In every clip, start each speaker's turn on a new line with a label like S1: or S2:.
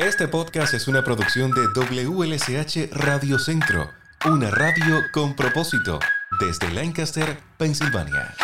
S1: Este podcast es una producción de WLSH Radio Centro, una radio con propósito, desde Lancaster, Pensilvania.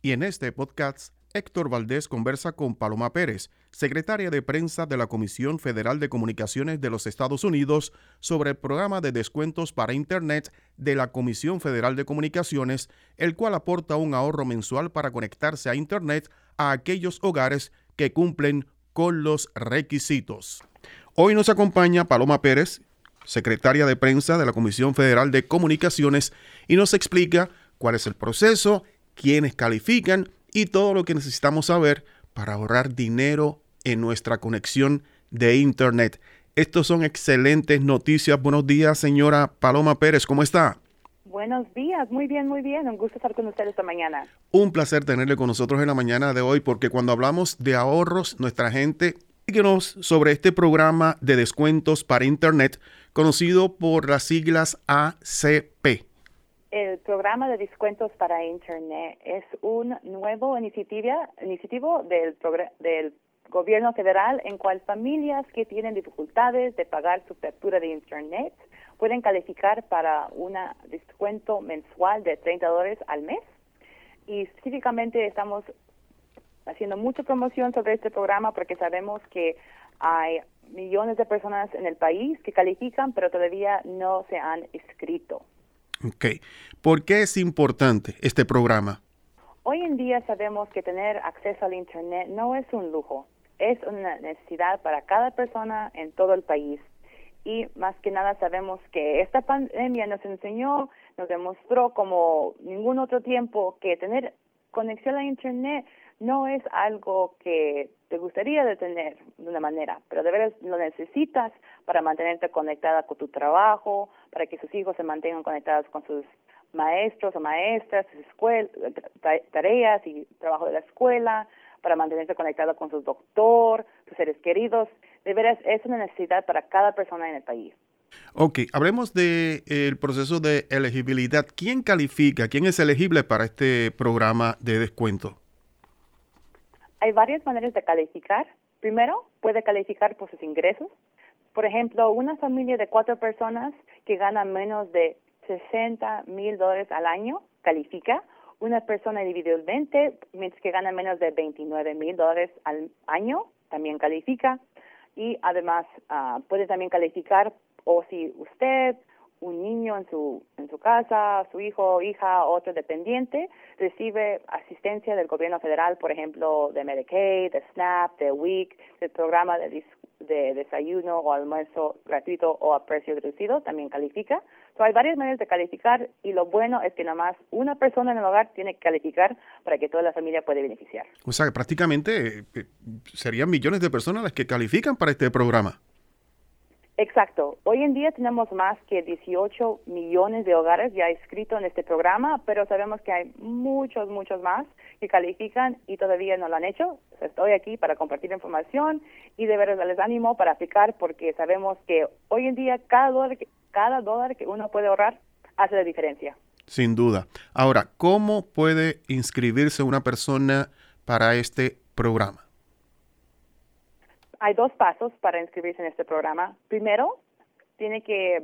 S2: Y en este podcast, Héctor Valdés conversa con Paloma Pérez, secretaria de prensa de la Comisión Federal de Comunicaciones de los Estados Unidos, sobre el programa de descuentos para Internet de la Comisión Federal de Comunicaciones, el cual aporta un ahorro mensual para conectarse a Internet a aquellos hogares que cumplen con los requisitos. Hoy nos acompaña Paloma Pérez, secretaria de prensa de la Comisión Federal de Comunicaciones, y nos explica cuál es el proceso quiénes califican y todo lo que necesitamos saber para ahorrar dinero en nuestra conexión de Internet. Estos son excelentes noticias. Buenos días, señora Paloma Pérez. ¿Cómo está?
S3: Buenos días, muy bien, muy bien. Un gusto estar con ustedes esta mañana.
S2: Un placer tenerle con nosotros en la mañana de hoy porque cuando hablamos de ahorros, nuestra gente, díganos sobre este programa de descuentos para Internet conocido por las siglas ACP.
S3: El programa de descuentos para Internet es un nuevo iniciativa, iniciativo del, gobierno federal en cual familias que tienen dificultades de pagar su factura de Internet pueden calificar para un descuento mensual de 30 dólares al mes. Y específicamente estamos haciendo mucha promoción sobre este programa porque sabemos que hay millones de personas en el país que califican pero todavía no se han inscrito.
S2: Ok. ¿Por qué es importante este programa?
S3: Hoy en día sabemos que tener acceso al Internet no es un lujo, es una necesidad para cada persona en todo el país. Y más que nada sabemos que esta pandemia nos enseñó, nos demostró como ningún otro tiempo que tener conexión a Internet no es algo que te gustaría de tener de una manera, pero de veras lo necesitas para mantenerte conectada con tu trabajo, para que sus hijos se mantengan conectados con sus maestros o maestras, sus escuelas, tareas y trabajo de la escuela, para mantenerse conectado con su doctor, sus seres queridos. De veras es una necesidad para cada persona en el país.
S2: Ok, hablemos del el proceso de elegibilidad. ¿Quién califica? ¿Quién es elegible para este programa de descuento?
S3: Hay varias maneras de calificar. Primero, puede calificar por sus ingresos. Por ejemplo, una familia de cuatro personas que gana menos de 60 mil dólares al año califica. Una persona individualmente, mientras que gana menos de 29 mil dólares al año, también califica. Y además uh, puede también calificar o si usted un niño en su, en su casa, su hijo, hija, otro dependiente, recibe asistencia del gobierno federal, por ejemplo, de Medicaid, de SNAP, de WIC, del programa de, de desayuno o almuerzo gratuito o a precio reducido, también califica. So, hay varias maneras de calificar y lo bueno es que nada más una persona en el hogar tiene que calificar para que toda la familia pueda beneficiar.
S2: O sea, prácticamente eh, serían millones de personas las que califican para este programa.
S3: Exacto. Hoy en día tenemos más que 18 millones de hogares ya inscritos en este programa, pero sabemos que hay muchos, muchos más que califican y todavía no lo han hecho. Estoy aquí para compartir información y de verdad les ánimo para aplicar porque sabemos que hoy en día cada dólar cada dólar que uno puede ahorrar hace la diferencia.
S2: Sin duda. Ahora, ¿cómo puede inscribirse una persona para este programa?
S3: Hay dos pasos para inscribirse en este programa. Primero, tiene que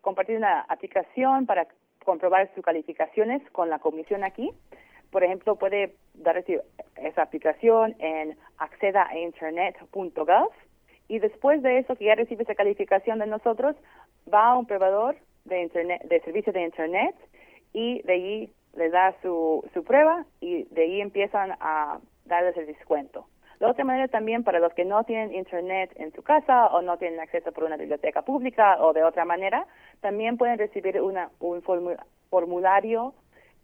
S3: compartir una aplicación para comprobar sus calificaciones con la comisión aquí. Por ejemplo, puede dar esa aplicación en acceda.internet.gov y después de eso, que ya recibe esa calificación de nosotros, va a un proveedor de, internet, de servicio de Internet y de ahí le da su, su prueba y de ahí empiezan a darles el descuento. De otra manera también para los que no tienen internet en su casa o no tienen acceso por una biblioteca pública o de otra manera, también pueden recibir una, un formulario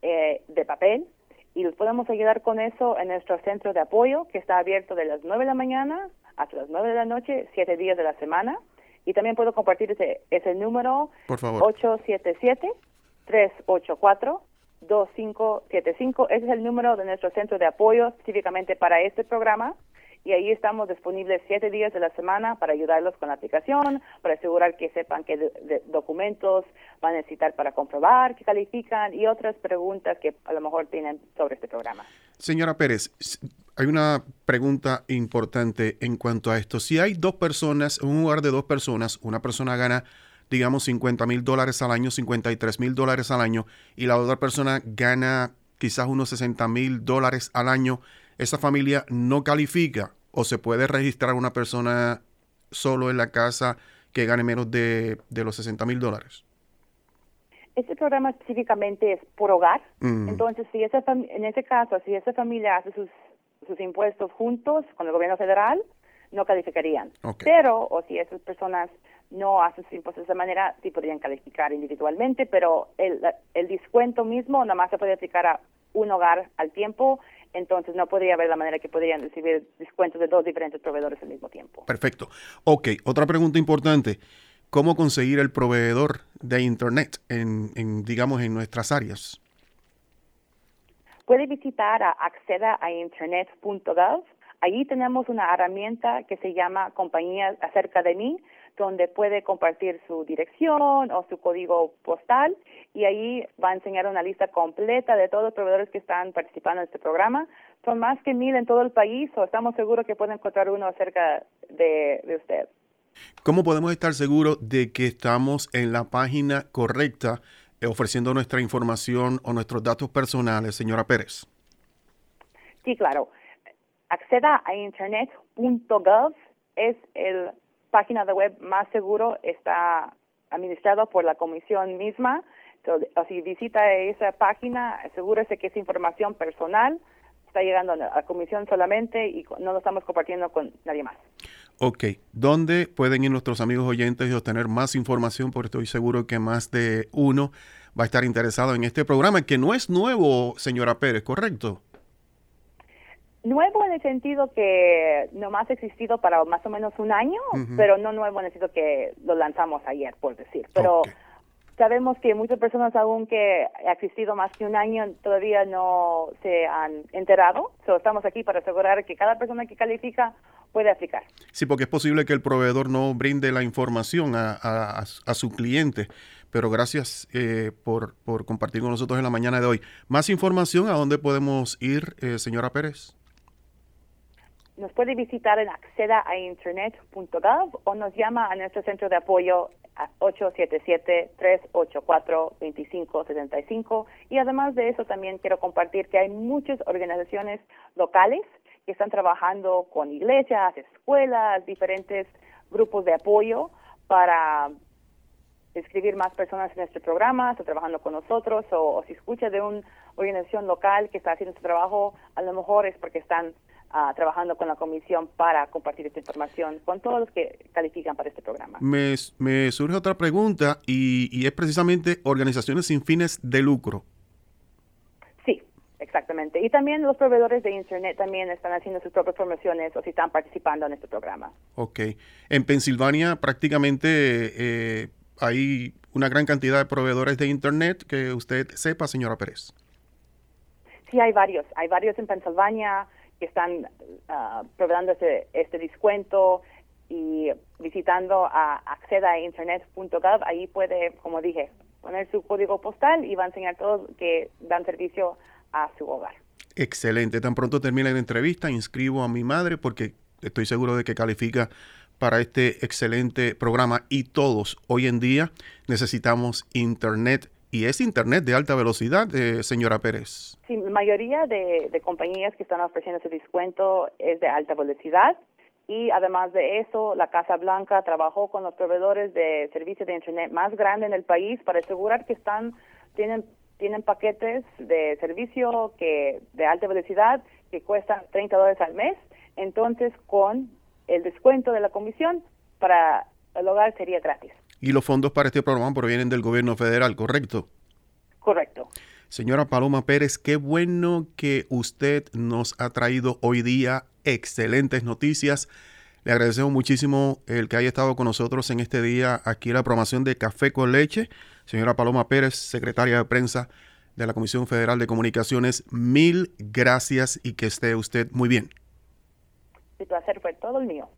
S3: eh, de papel y los podemos ayudar con eso en nuestro centro de apoyo que está abierto de las 9 de la mañana hasta las 9 de la noche, siete días de la semana. Y también puedo compartir ese, ese número
S2: Por favor.
S3: 877 384 2575. Ese es el número de nuestro centro de apoyo específicamente para este programa. Y ahí estamos disponibles siete días de la semana para ayudarlos con la aplicación, para asegurar que sepan qué documentos van a necesitar para comprobar que califican y otras preguntas que a lo mejor tienen sobre este programa.
S2: Señora Pérez, hay una pregunta importante en cuanto a esto. Si hay dos personas, en un lugar de dos personas, una persona gana digamos 50 mil dólares al año, 53 mil dólares al año, y la otra persona gana quizás unos 60 mil dólares al año, esa familia no califica o se puede registrar una persona solo en la casa que gane menos de, los 60 mil dólares?
S3: Este programa específicamente es por hogar. Mm. Entonces, si esa en ese caso, si esa familia hace sus, sus impuestos juntos con el gobierno federal, no calificarían. Pero, o si esas personas no hacen sus impuestos de esa manera, sí podrían calificar individualmente, pero el, el descuento mismo nada más se puede aplicar a un hogar al tiempo, entonces no podría haber la manera que podrían recibir descuentos de dos diferentes proveedores al mismo tiempo.
S2: Perfecto. Ok, otra pregunta importante. ¿Cómo conseguir el proveedor de Internet en, digamos, en nuestras áreas?
S3: Puede visitar a accedaainternet.gov. Allí tenemos una herramienta que se llama Compañía acerca de mí, donde puede compartir su dirección o su código postal y ahí va a enseñar una lista completa de todos los proveedores que están participando en este programa. Son más que mil en todo el país o estamos seguros que pueden encontrar uno cerca de, usted.
S2: ¿Cómo podemos estar seguros de que estamos en la página correcta eh, ofreciendo nuestra información o nuestros datos personales, señora Pérez?
S3: Sí, claro. Acceda a internet.gov es el página de web más seguro está administrado por la comisión misma. Entonces, si visita esa página, asegúrese que esa información personal está llegando a la comisión solamente y no lo estamos compartiendo con nadie más.
S2: Ok, ¿dónde pueden ir nuestros amigos oyentes y obtener más información? Porque estoy seguro que más de uno va a estar interesado en este programa, que no es nuevo, señora Pérez, ¿correcto?
S3: Nuevo en el sentido que nomás ha existido para más o menos un año, pero no nuevo en el sentido que lo lanzamos ayer, por decir. Pero sabemos que muchas personas, aún que ha existido más que un año, todavía no se han enterado. So, estamos aquí para asegurar que cada persona que califica puede aplicar.
S2: Sí, porque es posible que el proveedor no brinde la información a, a, su cliente pero gracias eh, por, por, compartir con nosotros en la mañana de hoy. Más información, ¿a dónde podemos ir, eh, señora Pérez?
S3: nos puede visitar en accedaainternet.gov o nos llama a nuestro centro de apoyo a 877-384-2575 y además de eso también quiero compartir que hay muchas organizaciones locales que están trabajando con iglesias, escuelas, diferentes grupos de apoyo para escribir más personas en este programa, está trabajando con nosotros o, o si escucha de una organización local que está haciendo su trabajo, a lo mejor es porque están trabajando con la comisión para compartir esta información con todos los que califican para este programa.
S2: Me, surge otra pregunta y, es precisamente organizaciones sin fines de lucro.
S3: Sí, exactamente. Y también los proveedores de Internet también están haciendo sus propias promociones o si están participando en este programa.
S2: Ok. En Pensilvania prácticamente eh, hay una gran cantidad de proveedores de Internet que usted sepa, señora Pérez.
S3: Sí, hay varios. Hay varios en Pensilvania que están uh, este, este descuento y visitando a acceda.internet.gov, ahí puede, como dije, poner su código postal y va a enseñar todo que dan servicio a su hogar.
S2: Excelente. Tan pronto termine la entrevista, inscribo a mi madre porque estoy seguro de que califica para este excelente programa y todos hoy en día necesitamos internet y es Internet de alta velocidad, eh, señora Pérez.
S3: Sí, la mayoría de, compañías que están ofreciendo ese descuento es de alta velocidad y además de eso, la Casa Blanca trabajó con los proveedores de servicios de Internet más grandes en el país para asegurar que están tienen tienen paquetes de servicio que de alta velocidad que cuestan 30 dólares al mes. Entonces, con el descuento de la comisión para el hogar sería gratis.
S2: Y los fondos para este programa provienen del gobierno federal, ¿correcto?
S3: Correcto.
S2: Señora Paloma Pérez, qué bueno que usted nos ha traído hoy día excelentes noticias. Le agradecemos muchísimo el que haya estado con nosotros en este día aquí en la promoción de Café con Leche. Señora Paloma Pérez, secretaria de prensa de la Comisión Federal de Comunicaciones, mil gracias y que esté usted muy bien.
S3: El placer fue todo el mío.